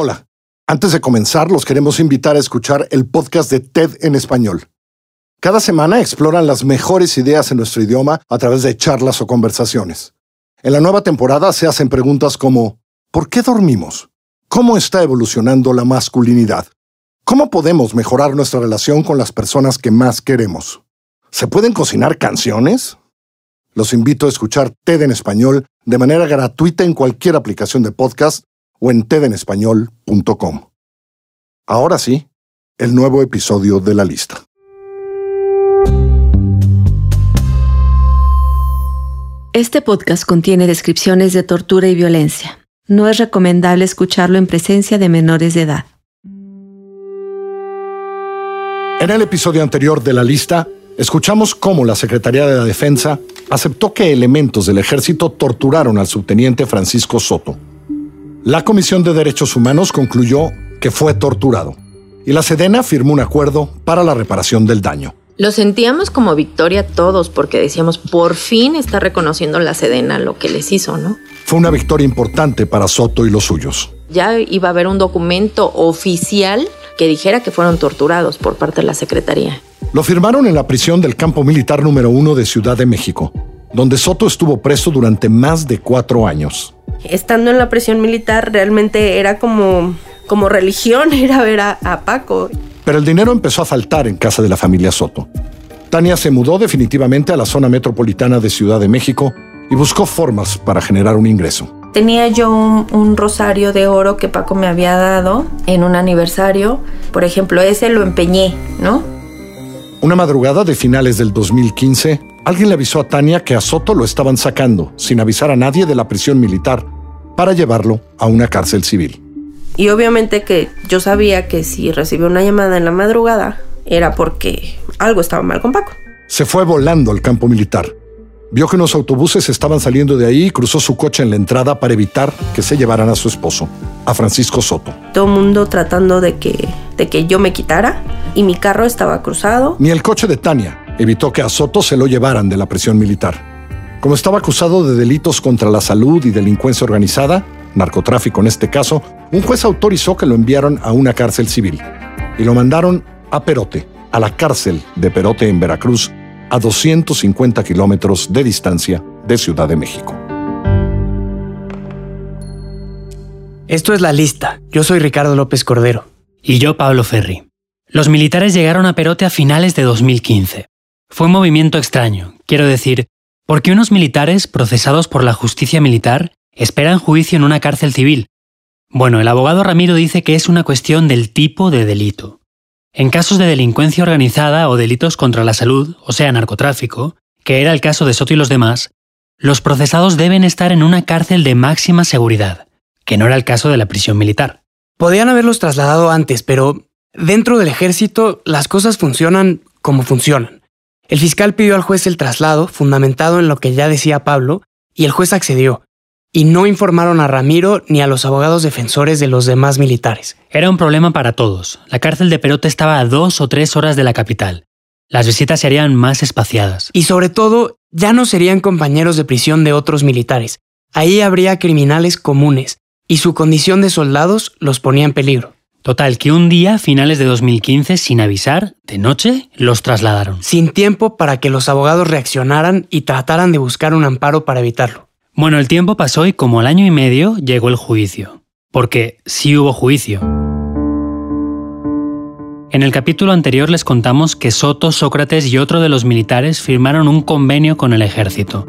Hola, antes de comenzar los queremos invitar a escuchar el podcast de TED en español. Cada semana exploran las mejores ideas en nuestro idioma a través de charlas o conversaciones. En la nueva temporada se hacen preguntas como ¿por qué dormimos? ¿Cómo está evolucionando la masculinidad? ¿Cómo podemos mejorar nuestra relación con las personas que más queremos? ¿Se pueden cocinar canciones? Los invito a escuchar TED en español de manera gratuita en cualquier aplicación de podcast o en tedenespañol.com. Ahora sí, el nuevo episodio de la lista. Este podcast contiene descripciones de tortura y violencia. No es recomendable escucharlo en presencia de menores de edad. En el episodio anterior de la lista, escuchamos cómo la Secretaría de la Defensa aceptó que elementos del ejército torturaron al subteniente Francisco Soto, la Comisión de Derechos Humanos concluyó que fue torturado y la Sedena firmó un acuerdo para la reparación del daño. Lo sentíamos como victoria todos porque decíamos, por fin está reconociendo la Sedena lo que les hizo, ¿no? Fue una victoria importante para Soto y los suyos. Ya iba a haber un documento oficial que dijera que fueron torturados por parte de la Secretaría. Lo firmaron en la prisión del campo militar número uno de Ciudad de México, donde Soto estuvo preso durante más de cuatro años estando en la prisión militar realmente era como, como religión ir a ver a, Paco. Pero el dinero empezó a faltar en casa de la familia Soto. Tania se mudó definitivamente a la zona metropolitana de Ciudad de México y buscó formas para generar un ingreso. Tenía yo un, un, rosario de oro que Paco me había dado en un aniversario. Por ejemplo, ese lo empeñé, ¿no? Una madrugada de finales del 2015, alguien le avisó a Tania que a Soto lo estaban sacando, sin avisar a nadie de la prisión militar, para llevarlo a una cárcel civil. Y obviamente que yo sabía que si recibió una llamada en la madrugada era porque algo estaba mal con Paco. Se fue volando al campo militar. Vio que unos autobuses estaban saliendo de ahí y cruzó su coche en la entrada para evitar que se llevaran a su esposo, a Francisco Soto. Todo el mundo tratando de que, de que yo me quitara y mi carro estaba cruzado. Ni el coche de Tania evitó que a Soto se lo llevaran de la prisión militar. Como estaba acusado de delitos contra la salud y delincuencia organizada, narcotráfico en este caso, un juez autorizó que lo enviaron a una cárcel civil y lo mandaron a Perote, a la cárcel de Perote en Veracruz, a 250 kilómetros de distancia de Ciudad de México. Esto es la lista. Yo soy Ricardo López Cordero. Y yo Pablo Ferri. Los militares llegaron a Perote a finales de 2015. Fue un movimiento extraño, quiero decir, ¿Por qué unos militares procesados por la justicia militar esperan juicio en una cárcel civil? Bueno, el abogado Ramiro dice que es una cuestión del tipo de delito. En casos de delincuencia organizada o delitos contra la salud, o sea, narcotráfico, que era el caso de Soto y los demás, los procesados deben estar en una cárcel de máxima seguridad, que no era el caso de la prisión militar. Podían haberlos trasladado antes, pero dentro del ejército las cosas funcionan como funcionan. El fiscal pidió al juez el traslado, fundamentado en lo que ya decía Pablo, y el juez accedió, y no informaron a Ramiro ni a los abogados defensores de los demás militares. Era un problema para todos. La cárcel de Perote estaba a dos o tres horas de la capital. Las visitas serían más espaciadas. Y sobre todo, ya no serían compañeros de prisión de otros militares. Ahí habría criminales comunes, y su condición de soldados los ponía en peligro. Total, que un día, finales de 2015, sin avisar, de noche, los trasladaron. Sin tiempo para que los abogados reaccionaran y trataran de buscar un amparo para evitarlo. Bueno, el tiempo pasó y como al año y medio llegó el juicio. Porque sí hubo juicio. En el capítulo anterior les contamos que Soto, Sócrates y otro de los militares firmaron un convenio con el ejército.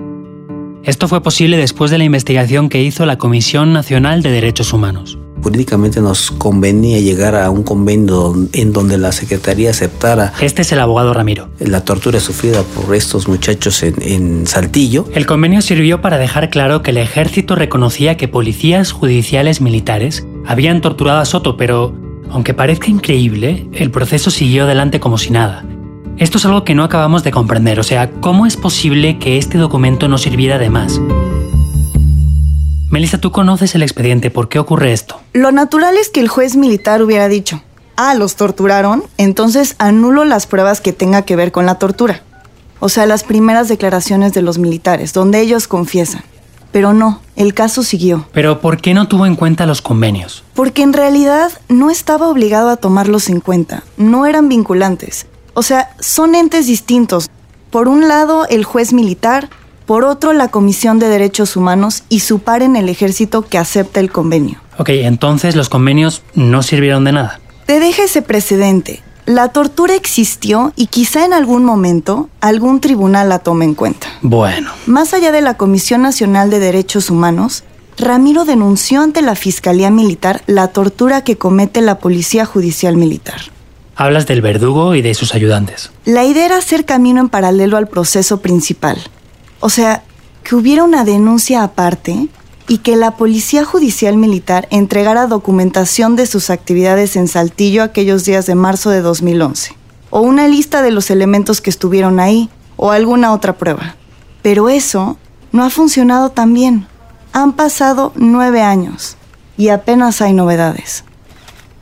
Esto fue posible después de la investigación que hizo la Comisión Nacional de Derechos Humanos jurídicamente nos convenía llegar a un convenio en donde la Secretaría aceptara. Este es el abogado Ramiro. La tortura sufrida por estos muchachos en, en, Saltillo. El convenio sirvió para dejar claro que el ejército reconocía que policías judiciales militares habían torturado a Soto, pero, aunque parezca increíble, el proceso siguió adelante como si nada. Esto es algo que no acabamos de comprender, o sea, ¿cómo es posible que este documento no sirviera de más? Melissa, tú conoces el expediente, ¿por qué ocurre esto? Lo natural es que el juez militar hubiera dicho, ah, los torturaron, entonces anulo las pruebas que tenga que ver con la tortura. O sea, las primeras declaraciones de los militares, donde ellos confiesan. pero no, el caso siguió. Pero ¿por qué no tuvo en cuenta los convenios? Porque en realidad no estaba obligado a tomarlos en cuenta, no eran vinculantes. O sea, son entes distintos. Por un lado, el juez militar, por otro, la Comisión de Derechos Humanos y su par en el ejército que acepta el convenio. Ok, entonces los convenios no sirvieron de nada. Te deja ese precedente. La tortura existió y quizá en algún momento algún tribunal la tome en cuenta. Bueno, Más allá de la Comisión Nacional de Derechos Humanos, Ramiro denunció ante la Fiscalía Militar la tortura que comete la Policía Judicial Militar. hablas del verdugo y de sus ayudantes. La idea era hacer camino en paralelo al proceso principal. O sea, que hubiera una denuncia aparte y que la Policía Judicial Militar entregara documentación de sus actividades en Saltillo aquellos días de marzo de 2011. O una lista de los elementos que estuvieron ahí, o alguna otra prueba. Pero eso no ha funcionado tan bien. Han pasado nueve años y apenas hay novedades.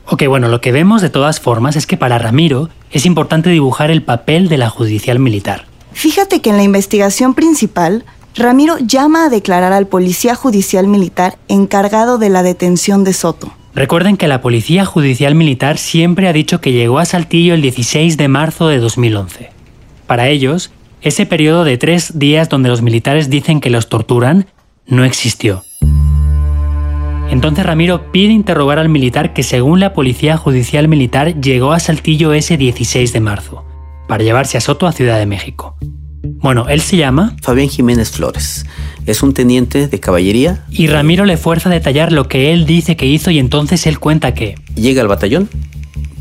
Ok, bueno, lo que vemos de todas formas es que para Ramiro es importante dibujar el papel de la judicial militar. Fíjate que en la investigación principal, Ramiro llama a declarar al policía judicial militar encargado de la detención de Soto. Recuerden que la Policía Judicial Militar siempre ha dicho que llegó a Saltillo el 16 de marzo de 2011. Para ellos, ese periodo de tres días donde los militares dicen que los torturan no existió. Entonces Ramiro pide interrogar al militar que según la Policía Judicial Militar llegó a Saltillo ese 16 de marzo, para llevarse a Soto a Ciudad de México. Bueno, él se llama Fabián Jiménez Flores. Es un teniente de caballería. y Ramiro le fuerza a detallar lo que él dice que hizo y entonces él cuenta que Llega al batallón,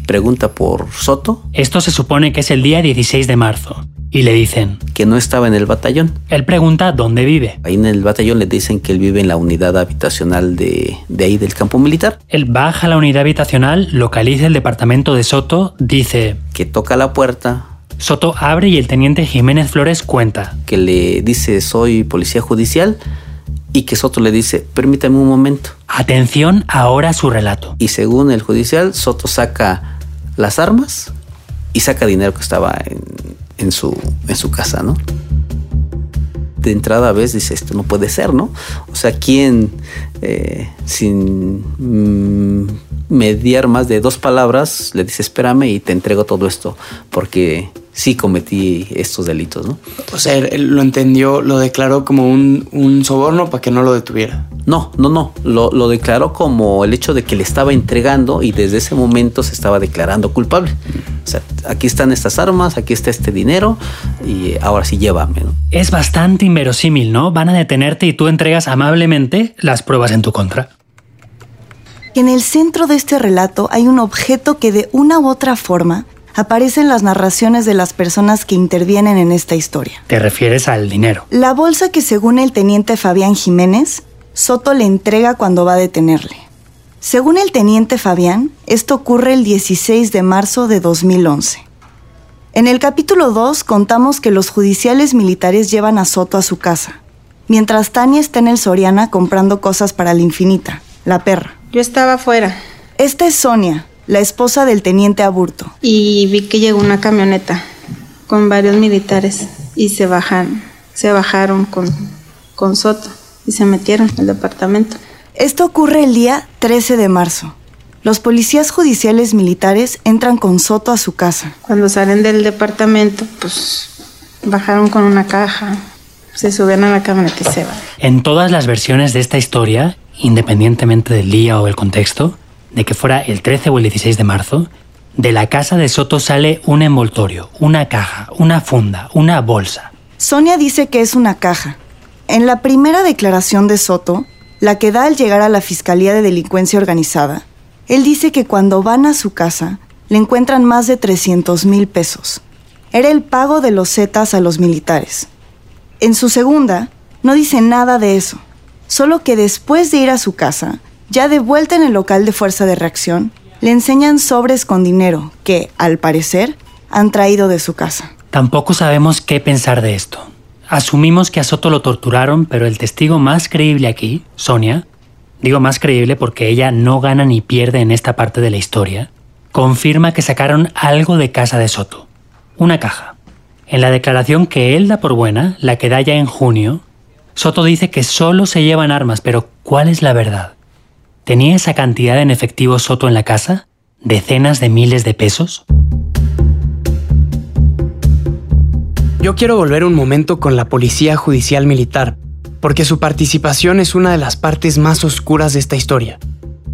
pregunta por Soto, esto se supone que es el día 16 de marzo y le dicen, que no estaba en el batallón. él pregunta dónde vive. Ahí en el batallón le dicen que él vive en la unidad habitacional de, de ahí del campo militar, Él baja a la unidad habitacional, localiza el departamento de Soto, dice, que toca la puerta, Soto abre y el teniente Jiménez Flores cuenta. que le dice soy policía judicial y que Soto le dice permítame un momento. Atención ahora a su relato. Y según el judicial, Soto saca las armas y saca dinero que estaba en, en su, en su casa, ¿no? De entrada ves, dice, esto no puede ser, ¿no? O sea, ¿quién eh, sin mm, mediar más de dos palabras le dice, espérame y te entrego todo esto? Porque sí cometí estos delitos, ¿no? O sea, él, lo entendió, lo declaró como un, un soborno para que no lo detuviera. No, no, no. Lo, lo declaró como el hecho de que le estaba entregando y desde ese momento se estaba declarando culpable. O sea, aquí están estas armas, aquí está este dinero y ahora sí llévame, ¿no? Es bastante inverosímil, ¿no? Van a detenerte y tú entregas amablemente las pruebas en tu contra. En el centro de este relato hay un objeto que de una u otra forma aparece en las narraciones de las personas que intervienen en esta historia. Te refieres al dinero. La bolsa que según el teniente Fabián Jiménez, Soto le entrega cuando va a detenerle. Según el teniente Fabián, esto ocurre el 16 de marzo de 2011. En el capítulo 2 contamos que los judiciales militares llevan a Soto a su casa, mientras Tania está en el Soriana comprando cosas para la infinita, la perra. Yo estaba afuera Esta es Sonia, la esposa del teniente Aburto. y vi que llegó una camioneta con varios militares y se bajan, se bajaron con, con Soto y se metieron al departamento. Esto ocurre el día 13 de marzo. Los policías judiciales militares entran con Soto a su casa. Cuando salen del departamento, pues bajaron con una caja, se subieron a la camioneta y se van. En todas las versiones de esta historia, independientemente del día o el contexto, de que fuera el 13 o el 16 de marzo, de la casa de Soto sale un envoltorio, una caja, una funda, una bolsa. Sonia dice que es una caja. En la primera declaración de Soto, la que da al llegar a la Fiscalía de Delincuencia Organizada, él dice que cuando van a su casa le encuentran más de 300 mil pesos. Era el pago de los zetas a los militares. En su segunda, no dice nada de eso, solo que después de ir a su casa, ya de vuelta en el local de fuerza de reacción, le enseñan sobres con dinero que, al parecer, han traído de su casa. Tampoco sabemos qué pensar de esto. Asumimos que a Soto lo torturaron, pero el testigo más creíble aquí, Sonia, digo más creíble porque ella no gana ni pierde en esta parte de la historia, confirma que sacaron algo de casa de Soto. Una caja. En la declaración que él da por buena, la que da ya en junio, Soto dice que solo se llevan armas, pero ¿cuál es la verdad? ¿Tenía esa cantidad en efectivo Soto en la casa? ¿Decenas de miles de pesos? Yo quiero volver un momento con la Policía Judicial Militar, porque su participación es una de las partes más oscuras de esta historia.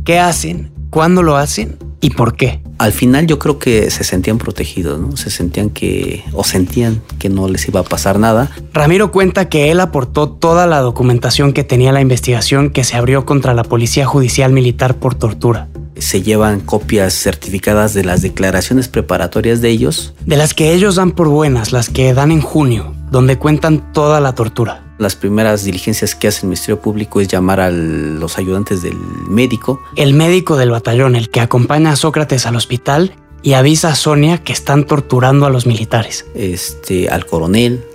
¿Qué hacen? ¿Cuándo lo hacen? ¿Y por qué? Al final yo creo que se sentían protegidos, ¿no? Se sentían que, o sentían que no les iba a pasar nada. Ramiro cuenta que él aportó toda la documentación que tenía la investigación que se abrió contra la Policía Judicial Militar por tortura. Se llevan copias certificadas de las declaraciones preparatorias de ellos. De las que ellos dan por buenas, las que dan en junio, donde cuentan toda la tortura. Las primeras diligencias que hace el Ministerio Público es llamar a los ayudantes del médico. El médico del batallón, el que acompaña a Sócrates al hospital y avisa a Sonia que están torturando a los militares. Este, al coronel,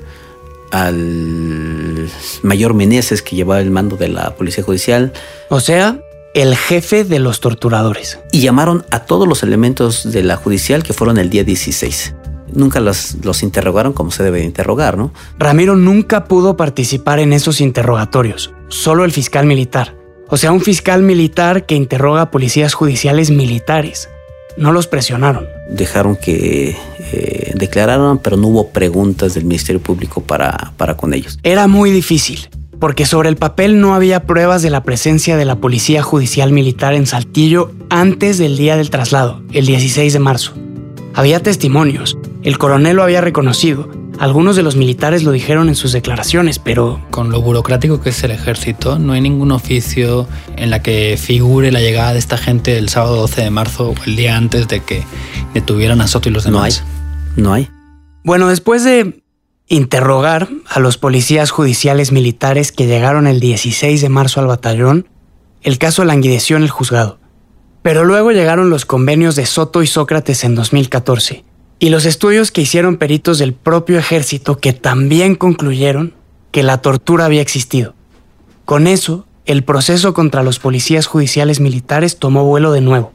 al mayor Meneses que llevaba el mando de la Policía Judicial. O sea, el jefe de los torturadores. Y llamaron a todos los elementos de la judicial que fueron el día 16 nunca los, los, interrogaron como se debe interrogar, ¿no? Ramiro nunca pudo participar en esos interrogatorios, solo el fiscal militar. O sea, un fiscal militar que interroga a policías judiciales militares. No los presionaron. Dejaron que eh, declararan, pero no hubo preguntas del Ministerio Público para, para con ellos. Era muy difícil, porque sobre el papel no había pruebas de la presencia de la Policía Judicial Militar en Saltillo antes del día del traslado, el 16 de marzo. Había testimonios, el coronel lo había reconocido, algunos de los militares lo dijeron en sus declaraciones, pero... Con lo burocrático que es el ejército, no hay ningún oficio en la que figure la llegada de esta gente el sábado 12 de marzo o el día antes de que detuvieran a Soto y los demás. No hay. No hay. Bueno, después de interrogar a los policías judiciales militares que llegaron el 16 de marzo al batallón, el caso languideció en el juzgado. Pero luego llegaron los convenios de Soto y Sócrates en 2014 y los estudios que hicieron peritos del propio ejército que también concluyeron que la tortura había existido. Con eso, el proceso contra los policías judiciales militares tomó vuelo de nuevo.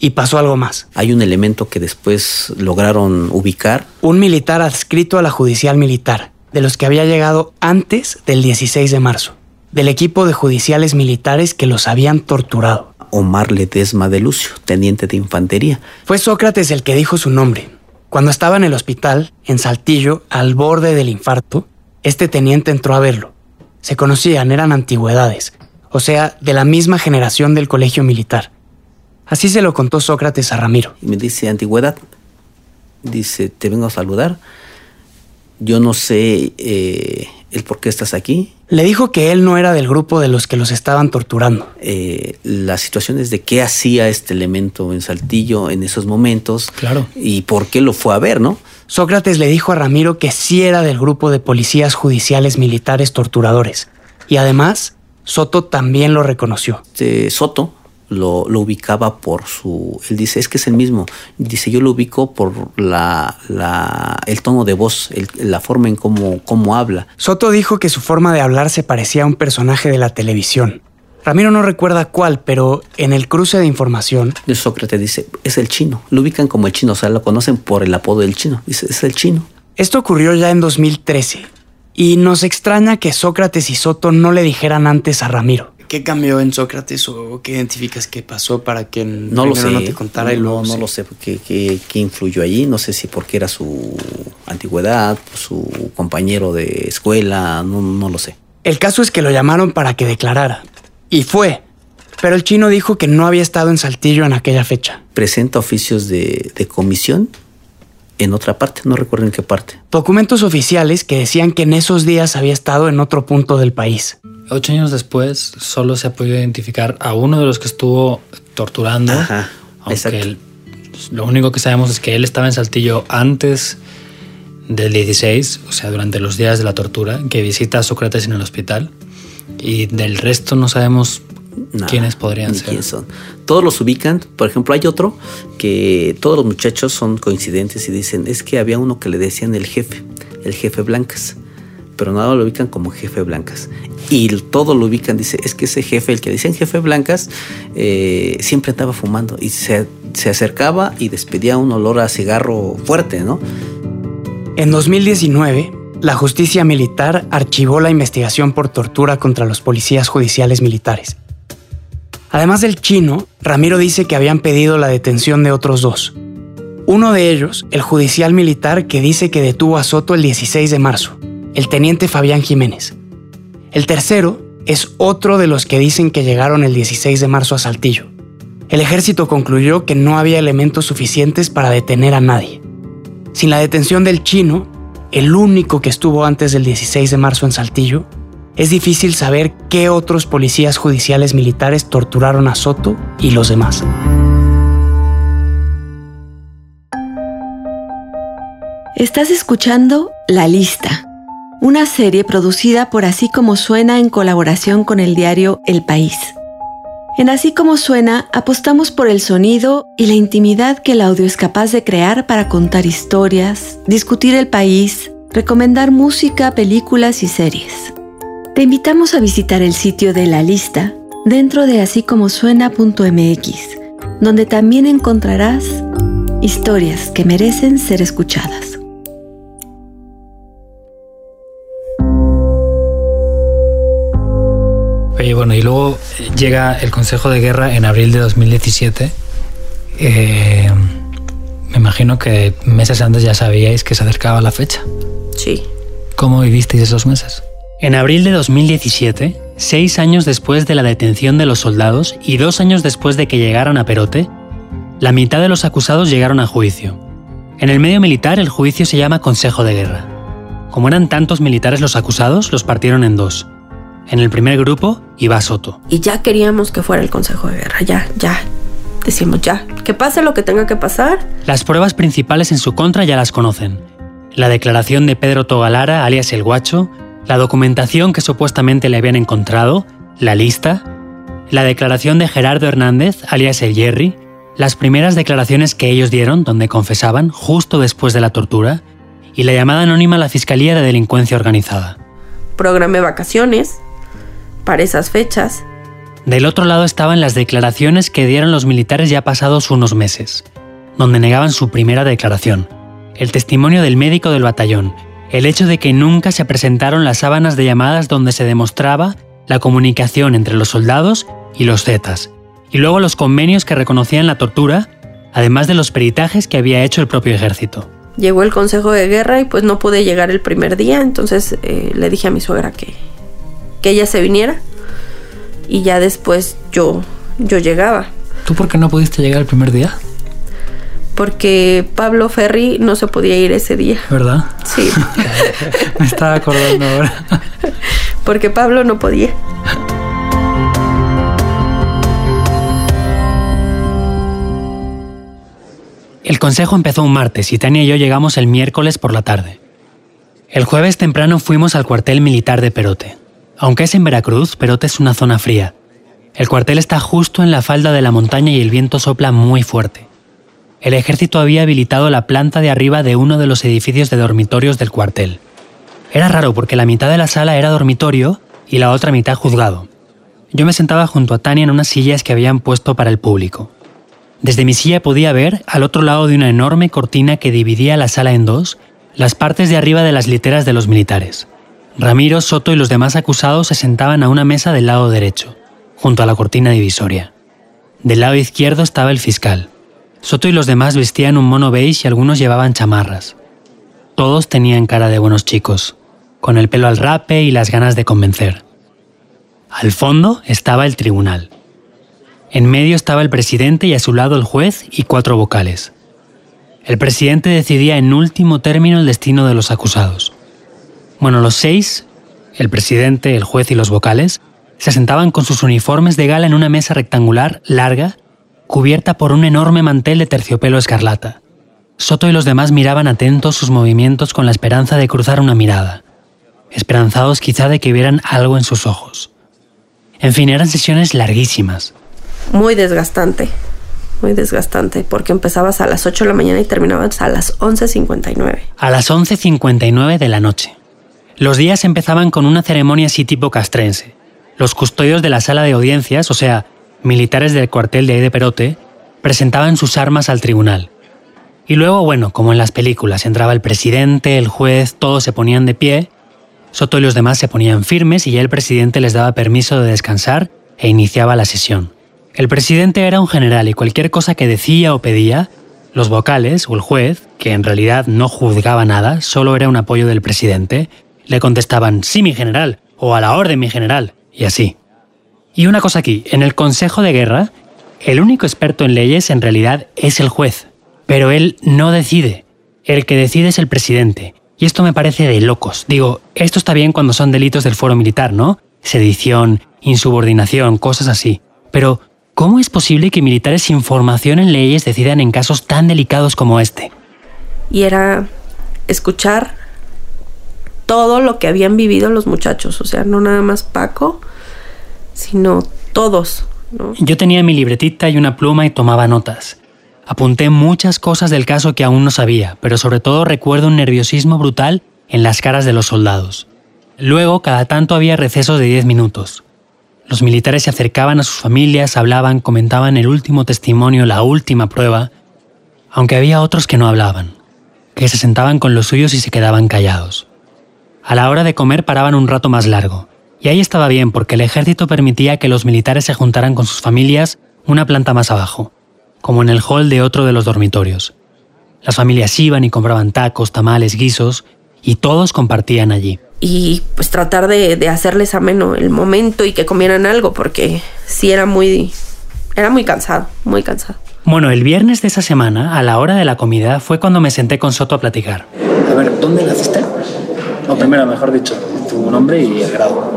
Y pasó algo más. Hay un elemento que después lograron ubicar. Un militar adscrito a la judicial militar, de los que había llegado antes del 16 de marzo, del equipo de judiciales militares que los habían torturado. Omar Ledesma de Lucio, teniente de infantería. Fue Sócrates el que dijo su nombre. Cuando estaba en el hospital, en Saltillo, al borde del infarto, este teniente entró a verlo. Se conocían, eran antigüedades, o sea, de la misma generación del colegio militar. Así se lo contó Sócrates a Ramiro. Y me dice, antigüedad, dice, te vengo a saludar. Yo no sé eh, el por qué estás aquí. Le dijo que él no era del grupo de los que los estaban torturando. Eh, las situaciones de qué hacía este elemento en Saltillo en esos momentos. Claro. Y por qué lo fue a ver, ¿no? Sócrates le dijo a Ramiro que sí era del grupo de policías judiciales militares torturadores. Y además, Soto también lo reconoció. Soto lo, ubicaba por su... Él dice, es que es el mismo. Dice, yo lo ubico por la, la el tono de voz, la forma en cómo, cómo habla. Soto dijo que su forma de hablar se parecía a un personaje de la televisión. Ramiro no recuerda cuál, pero en el cruce de información... Sócrates dice, es el chino. Lo ubican como el chino, o sea, lo conocen por el apodo del chino. Dice, es el chino. Esto ocurrió ya en 2013. Y nos extraña que Sócrates y Soto no le dijeran antes a Ramiro. ¿Qué cambió en Sócrates o qué identificas que pasó para que no lo sé, no te contara y luego no, lo sé qué, qué, qué, influyó allí? No sé si porque era su antigüedad, su compañero de escuela, no, no lo sé. El caso es que lo llamaron para que declarara. Y fue. Pero el chino dijo que no había estado en Saltillo en aquella fecha. Presenta oficios de, de comisión en otra parte, no recuerdo en qué parte. Documentos oficiales que decían que en esos días había estado en otro punto del país. Ocho años después, solo se ha podido identificar a uno de los que estuvo torturando. Ajá, aunque lo único que sabemos es que él estaba en Saltillo antes del 16, o sea, durante los días de la tortura, que visita a Sócrates en el hospital. Y del resto no sabemos quiénes podrían ser. son. Todos los ubican. Por ejemplo, hay otro que todos los muchachos son coincidentes y dicen, es que había uno que le decían el jefe, el jefe Blancas pero nada lo ubican como jefe Blancas. Y todo lo ubican, dice, es que ese jefe, el que dicen jefe Blancas, eh, siempre estaba fumando y se, se acercaba y despedía un olor a cigarro fuerte, ¿no? En 2019, la justicia militar archivó la investigación por tortura contra los policías judiciales militares. Además del chino, Ramiro dice que habían pedido la detención de otros dos. Uno de ellos, el judicial militar que dice que detuvo a Soto el 16 de marzo, el teniente Fabián Jiménez. El tercero es otro de los que dicen que llegaron el 16 de marzo a Saltillo. El ejército concluyó que no había elementos suficientes para detener a nadie. Sin la detención del chino, el único que estuvo antes del 16 de marzo en Saltillo, es difícil saber qué otros policías judiciales militares torturaron a Soto y los demás. Estás escuchando La Lista, una serie producida por Así como Suena en colaboración con el diario El País. En Así como Suena apostamos por el sonido y la intimidad que el audio es capaz de crear para contar historias, discutir el país, recomendar música, películas y series. Te invitamos a visitar el sitio de La Lista dentro de así como suena.mx, donde también encontrarás historias que merecen ser escuchadas. Y bueno, y luego llega el Consejo de Guerra en abril de 2017. Eh, me imagino que meses antes ya sabíais que se acercaba la fecha. Sí. ¿Cómo vivisteis esos meses? En abril de 2017, seis años después de la detención de los soldados y dos años después de que llegaran a Perote, la mitad de los acusados llegaron a juicio. En el medio militar el juicio se llama Consejo de Guerra. Como eran tantos militares los acusados, los partieron en dos. En el primer grupo iba Soto. Y ya queríamos que fuera el Consejo de Guerra, ya, ya. Decimos ya, que pase lo que tenga que pasar. Las pruebas principales en su contra ya las conocen. La declaración de Pedro Togalara, alias el Guacho, la documentación que supuestamente le habían encontrado, la lista, la declaración de Gerardo Hernández, alias el Jerry, las primeras declaraciones que ellos dieron donde confesaban justo después de la tortura, y la llamada anónima a la Fiscalía de Delincuencia Organizada. Programé vacaciones, para esas fechas. Del otro lado estaban las declaraciones que dieron los militares ya pasados unos meses, donde negaban su primera declaración, el testimonio del médico del batallón, el hecho de que nunca se presentaron las sábanas de llamadas donde se demostraba la comunicación entre los soldados y los Zetas, y luego los convenios que reconocían la tortura, además de los peritajes que había hecho el propio ejército. Llegó el consejo de guerra y pues no pude llegar el primer día, entonces eh, le dije a mi suegra que, que ella se viniera y ya después yo, yo llegaba. ¿Tú por qué no pudiste llegar el primer día? Porque Pablo Ferri no se podía ir ese día. ¿Verdad? Sí. Me estaba acordando ahora. Porque Pablo no podía. El consejo empezó un martes y Tania y yo llegamos el miércoles por la tarde. El jueves temprano fuimos al cuartel militar de Perote. Aunque es en Veracruz, Perote es una zona fría. El cuartel está justo en la falda de la montaña y el viento sopla muy fuerte. El ejército había habilitado la planta de arriba de uno de los edificios de dormitorios del cuartel. Era raro porque la mitad de la sala era dormitorio y la otra mitad juzgado. Yo me sentaba junto a Tania en unas sillas que habían puesto para el público. Desde mi silla podía ver, al otro lado de una enorme cortina que dividía la sala en dos, las partes de arriba de las literas de los militares. Ramiro, Soto y los demás acusados se sentaban a una mesa del lado derecho, junto a la cortina divisoria. Del lado izquierdo estaba el fiscal. Soto y los demás vestían un mono beige y algunos llevaban chamarras. Todos tenían cara de buenos chicos, con el pelo al rape y las ganas de convencer. Al fondo estaba el tribunal. En medio estaba el presidente y a su lado el juez y cuatro vocales. El presidente decidía en último término el destino de los acusados. Bueno, los seis, el presidente, el juez y los vocales, se sentaban con sus uniformes de gala en una mesa rectangular larga, cubierta por un enorme mantel de terciopelo escarlata. Soto y los demás miraban atentos sus movimientos con la esperanza de cruzar una mirada, esperanzados quizá de que vieran algo en sus ojos. En fin, eran sesiones larguísimas. Muy desgastante, muy desgastante, porque empezabas a las 8 de la mañana y terminabas a las 11.59. A las 11.59 de la noche. Los días empezaban con una ceremonia así tipo castrense. Los custodios de la sala de audiencias, o sea, militares del cuartel de ahí de Perote, presentaban sus armas al tribunal. Y luego, bueno, como en las películas, entraba el presidente, el juez, todos se ponían de pie, Soto y los demás se ponían firmes y ya el presidente les daba permiso de descansar e iniciaba la sesión. El presidente era un general y cualquier cosa que decía o pedía, los vocales o el juez, que en realidad no juzgaba nada, solo era un apoyo del presidente, le contestaban sí mi general o a la orden mi general, y así. Y una cosa aquí, en el Consejo de Guerra, el único experto en leyes en realidad es el juez, pero él no decide. El que decide es el presidente. Y esto me parece de locos. Digo, esto está bien cuando son delitos del foro militar, ¿no? Sedición, insubordinación, cosas así. Pero, ¿cómo es posible que militares sin formación en leyes decidan en casos tan delicados como este? Y era escuchar todo lo que habían vivido los muchachos, o sea, no nada más Paco, sino todos. Yo tenía mi libretita y una pluma y tomaba notas. Apunté muchas cosas del caso que aún no sabía, pero sobre todo recuerdo un nerviosismo brutal en las caras de los soldados. Luego, cada tanto había recesos de 10 minutos. Los militares se acercaban a sus familias, hablaban, comentaban el último testimonio, la última prueba, aunque había otros que no hablaban, que se sentaban con los suyos y se quedaban callados. A la hora de comer paraban un rato más largo, y ahí estaba bien porque el ejército permitía que los militares se juntaran con sus familias una planta más abajo, como en el hall de otro de los dormitorios. Las familias iban y compraban tacos, tamales, guisos, y todos compartían allí. Y pues tratar de, de hacerles ameno el momento y que comieran algo, porque sí era muy, era muy cansado, muy cansado. Bueno, el viernes de esa semana, a la hora de la comida, fue cuando me senté con Soto a platicar. A ver, ¿dónde naciste? O primero, mejor dicho, tu nombre y el grado.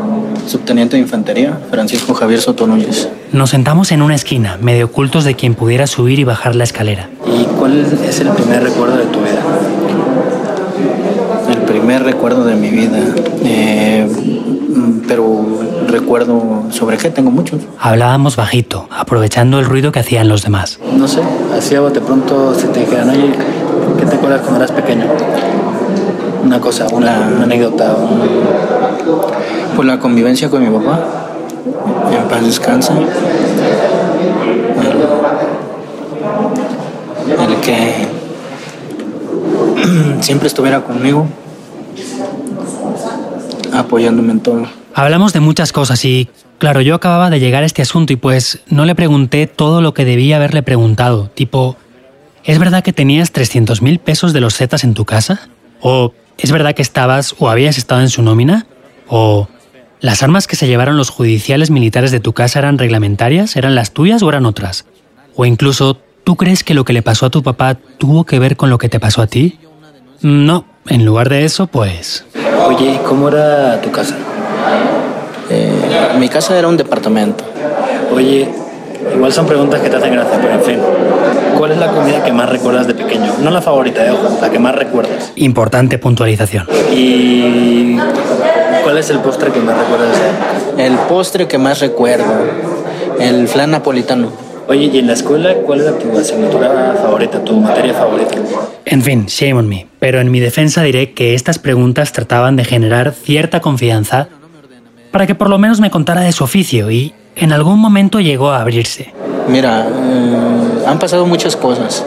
Subteniente de Infantería, Francisco Javier Soto Núñez. Nos sentamos en una esquina, medio ocultos de quien pudiera subir y bajar la escalera. ¿Y cuál es el primer recuerdo de tu vida? El primer recuerdo de mi vida. Eh, pero recuerdo sobre qué, tengo muchos. Hablábamos bajito, aprovechando el ruido que hacían los demás. No sé, hacía de pronto si te dijeran, oye, ¿qué te acuerdas cuando eras pequeño? Una cosa, una, anécdota. Pues la convivencia con mi papá. En paz descansa. El, el que siempre estuviera conmigo, apoyándome en todo. Hablamos de muchas cosas y, claro, yo acababa de llegar a este asunto y pues no le pregunté todo lo que debía haberle preguntado, tipo, ¿es verdad que tenías 300 mil pesos de los Zetas en tu casa? ¿O ¿Es verdad que estabas o habías estado en su nómina? ¿O las armas que se llevaron los judiciales militares de tu casa eran reglamentarias? ¿Eran las tuyas o eran otras? ¿O incluso tú crees que lo que le pasó a tu papá tuvo que ver con lo que te pasó a ti? No, en lugar de eso, pues... Oye, ¿cómo era tu casa? Eh, mi casa era un departamento. Oye, igual son preguntas que te hacen gracia, pero en fin. ¿Cuál es la comida que más recuerdas de pequeño? No la favorita, de ojo, la que más recuerdas. Importante puntualización. ¿Y cuál es el postre que más recuerdas? El postre que más recuerdo, el flan napolitano. Oye, ¿y en la escuela cuál era tu asignatura favorita, tu materia favorita? En fin, shame on me. Pero en mi defensa diré que estas preguntas trataban de generar cierta confianza para que por lo menos me contara de su oficio y en algún momento llegó a abrirse. Mira, eh, han pasado muchas cosas,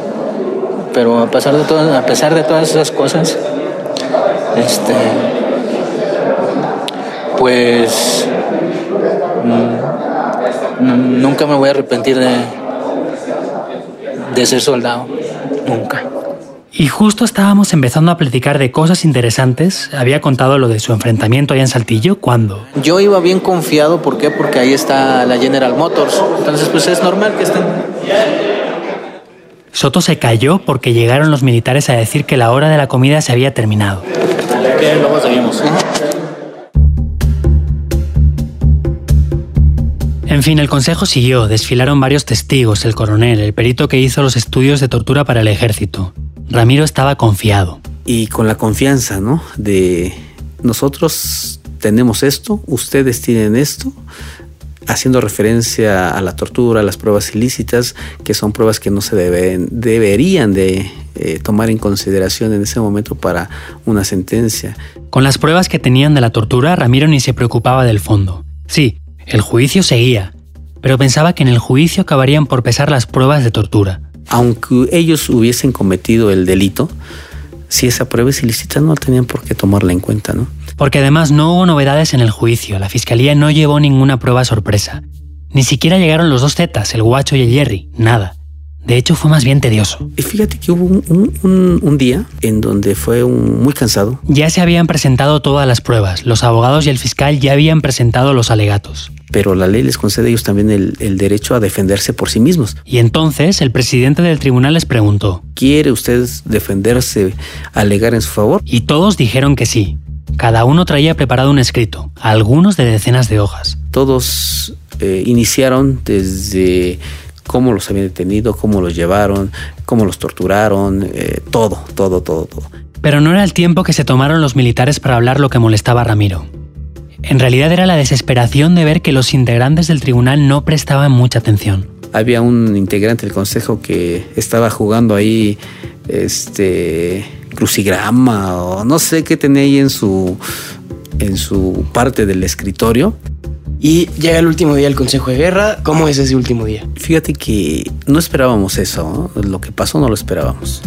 pero a pesar de todas, a pesar de todas esas cosas, este, pues mm, nunca me voy a arrepentir de ser soldado, nunca. Y justo estábamos empezando a platicar de cosas interesantes. Había contado lo de su enfrentamiento allá en Saltillo. ¿Cuándo? Yo iba bien confiado. ¿Por qué? Porque ahí está la General Motors. Entonces, pues es normal que estén. Soto se cayó porque llegaron los militares a decir que la hora de la comida se había terminado. luego seguimos. En fin, el consejo siguió. Desfilaron varios testigos, el coronel, el perito que hizo los estudios de tortura para el ejército. Ramiro estaba confiado. Y con la confianza, ¿no? De nosotros tenemos esto, ustedes tienen esto, haciendo referencia a la tortura, a las pruebas ilícitas, que son pruebas que no se deben, deberían de eh, tomar en consideración en ese momento para una sentencia. Con las pruebas que tenían de la tortura, Ramiro ni se preocupaba del fondo. Sí, el juicio seguía, pero pensaba que en el juicio acabarían por pesar las pruebas de tortura aunque ellos hubiesen cometido el delito, si esa prueba es ilícita no tenían por qué tomarla en cuenta, ¿no? Porque además no hubo novedades en el juicio, la fiscalía no llevó ninguna prueba sorpresa. Ni siquiera llegaron los dos Zetas, el guacho y el Jerry, nada. De hecho, fue más bien tedioso. Y fíjate que hubo un, un- un día en donde fue un- muy cansado. Ya se habían presentado todas las pruebas, los abogados y el fiscal ya habían presentado los alegatos. pero la ley les concede a ellos también el, el derecho a defenderse por sí mismos. Y entonces el presidente del tribunal les preguntó, ¿Quiere usted defenderse, alegar en su favor? y todos dijeron que sí. Cada uno traía preparado un escrito, algunos de decenas de hojas. Todos eh, iniciaron desde cómo los habían detenido, cómo los llevaron, cómo los torturaron, eh, todo, todo, todo, todo. Pero no era el tiempo que se tomaron los militares para hablar lo que molestaba a Ramiro. En realidad era la desesperación de ver que los integrantes del tribunal no prestaban mucha atención. Había un integrante del consejo que estaba jugando ahí, este, crucigrama o no sé qué tenía ahí en su, en su parte del escritorio. Y llega el último día del Consejo de Guerra. ¿Cómo es ese último día? Fíjate que no esperábamos eso, ¿no? lo que pasó no lo esperábamos.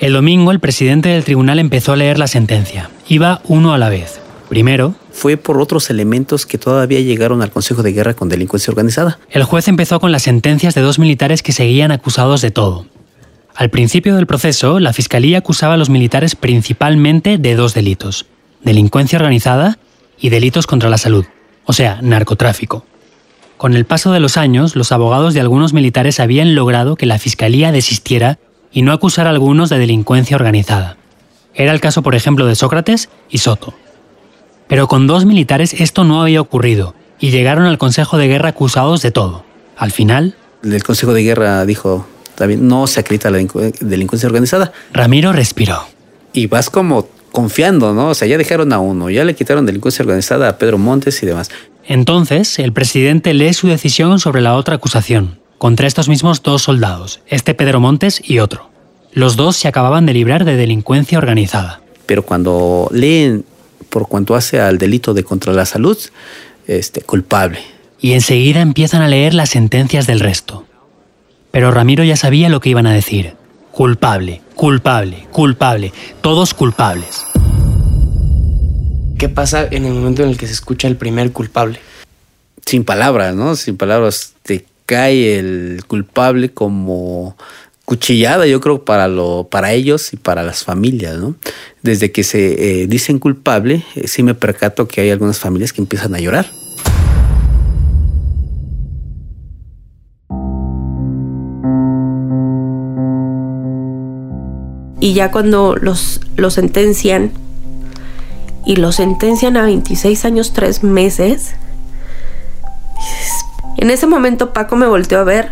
El domingo el presidente del tribunal empezó a leer la sentencia. Iba uno a la vez. Primero, Fue por otros elementos que todavía llegaron al Consejo de Guerra con delincuencia organizada. el juez empezó con las sentencias de dos militares que seguían acusados de todo. Al principio del proceso, la fiscalía acusaba a los militares principalmente de dos delitos, delincuencia organizada y delitos contra la salud, o sea, narcotráfico. Con el paso de los años, los abogados de algunos militares habían logrado que la fiscalía desistiera y no acusara a algunos de delincuencia organizada. Era el caso, por ejemplo, de Sócrates y Soto. Pero con dos militares esto no había ocurrido y llegaron al Consejo de Guerra acusados de todo. Al final, El Consejo de Guerra dijo, también no se acredita la delincu- delincuencia organizada. Ramiro respiró. Y vas como confiando, ¿no? O sea, ya dejaron a uno, ya le quitaron delincuencia organizada a Pedro Montes y demás. Entonces, el presidente lee su decisión sobre la otra acusación, contra estos mismos dos soldados, este Pedro Montes y otro. Los dos se acababan de librar de delincuencia organizada. Pero cuando leen por cuanto hace al delito de contra la salud, este, culpable. Y enseguida empiezan a leer las sentencias del resto. Pero Ramiro ya sabía lo que iban a decir. Culpable, culpable, culpable, todos culpables. ¿Qué pasa en el momento en el que se escucha el primer culpable? Sin palabras, ¿no? Sin palabras. Te cae el culpable como cuchillada, yo creo, para, lo, para ellos y para las familias, ¿no? Desde que se eh, dicen culpable, eh, sí me percato que hay algunas familias que empiezan a llorar. Y ya cuando los, los sentencian, y los sentencian a 26 años, 3 meses, en ese momento Paco me volteó a ver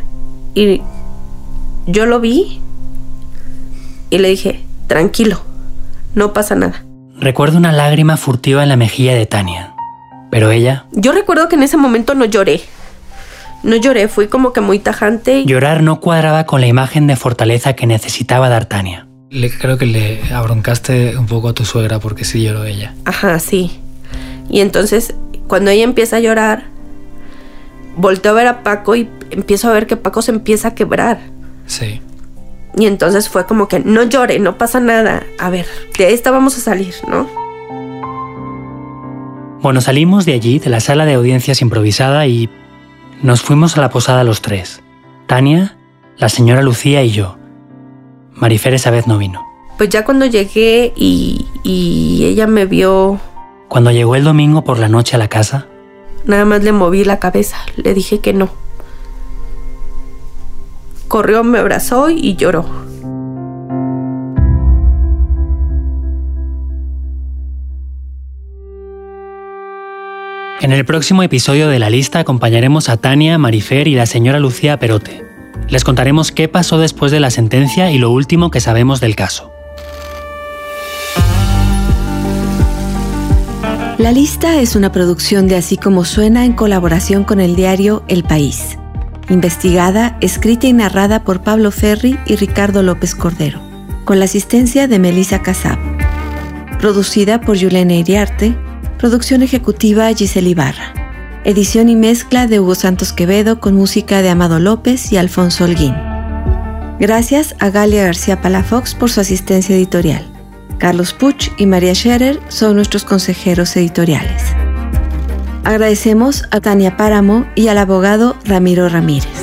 y yo lo vi y le dije, tranquilo, no pasa nada. Recuerdo una lágrima furtiva en la mejilla de Tania. Pero ella, Yo recuerdo que en ese momento no lloré. No lloré, fui como que muy tajante. llorar no cuadraba con la imagen de fortaleza que necesitaba dar Tania. Le- creo que le abroncaste un poco a tu suegra porque sí lloró ella. Ajá, sí. Y entonces, cuando ella empieza a llorar, volteo a ver a Paco y empiezo a ver que Paco se empieza a quebrar. Sí. Y entonces fue como que no llore, no pasa nada. A ver, de esta vamos a salir, ¿no? Bueno, salimos de allí, de la sala de audiencias improvisada, y nos fuimos a la posada los tres. Tania, la señora Lucía y yo. Marifer esa vez no vino. Pues ya cuando llegué y, y ella me vio, Cuando llegó el domingo por la noche a la casa, nada más le moví la cabeza. Le dije que no. Corrió, me abrazó y lloró. En el próximo episodio de la lista acompañaremos a Tania, Marifer y la señora Lucía Perote. Les contaremos qué pasó después de la sentencia y lo último que sabemos del caso. La lista es una producción de Así como suena en colaboración con el diario El País. Investigada, escrita y narrada por Pablo Ferri y Ricardo López Cordero, con la asistencia de Melissa Casab. Producida por Yulena Iriarte, producción ejecutiva Giselle Ibarra. Edición y mezcla de Hugo Santos Quevedo con música de Amado López y Alfonso Holguín. Gracias a Galia García Palafox por su asistencia editorial. Carlos Puch y María Scherer son nuestros consejeros editoriales. Agradecemos a Tania Páramo y al abogado Ramiro Ramírez.